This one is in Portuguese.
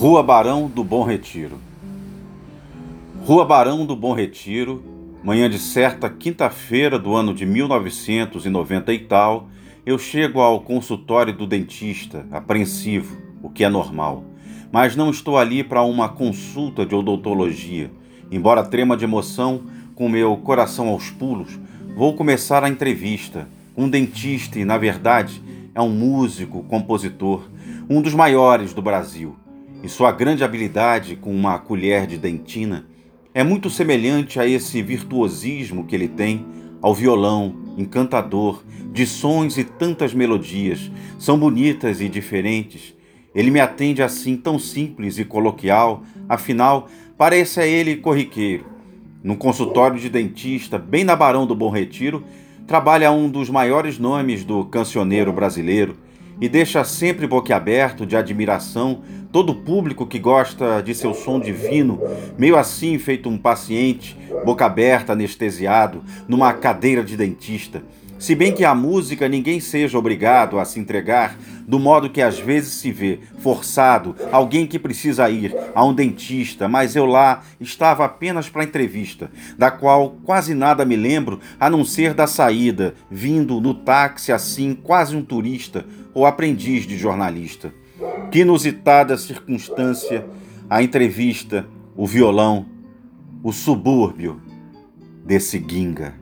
Rua Barão do Bom Retiro. Rua Barão do Bom Retiro, manhã de certa quinta-feira do ano de 1990 e tal, eu chego ao consultório do dentista, apreensivo, o que é normal. Mas não estou ali para uma consulta de odontologia. Embora trema de emoção, com meu coração aos pulos, vou começar a entrevista. Um dentista e, na verdade, é um músico, compositor, um dos maiores do Brasil e sua grande habilidade com uma colher de dentina é muito semelhante a esse virtuosismo que ele tem ao violão, encantador, de sons e tantas melodias, são bonitas e diferentes. Ele me atende assim tão simples e coloquial, afinal, parece a ele corriqueiro. Num consultório de dentista, bem na Barão do Bom Retiro, trabalha um dos maiores nomes do cancioneiro brasileiro e deixa sempre boquiaberto de admiração todo o público que gosta de seu som divino, meio assim feito um paciente, boca aberta, anestesiado, numa cadeira de dentista. Se bem que a música ninguém seja obrigado a se entregar do modo que às vezes se vê, forçado, alguém que precisa ir a um dentista, mas eu lá estava apenas para entrevista, da qual quase nada me lembro a não ser da saída, vindo no táxi assim, quase um turista ou aprendiz de jornalista. Que inusitada circunstância a entrevista, o violão, o subúrbio desse Ginga.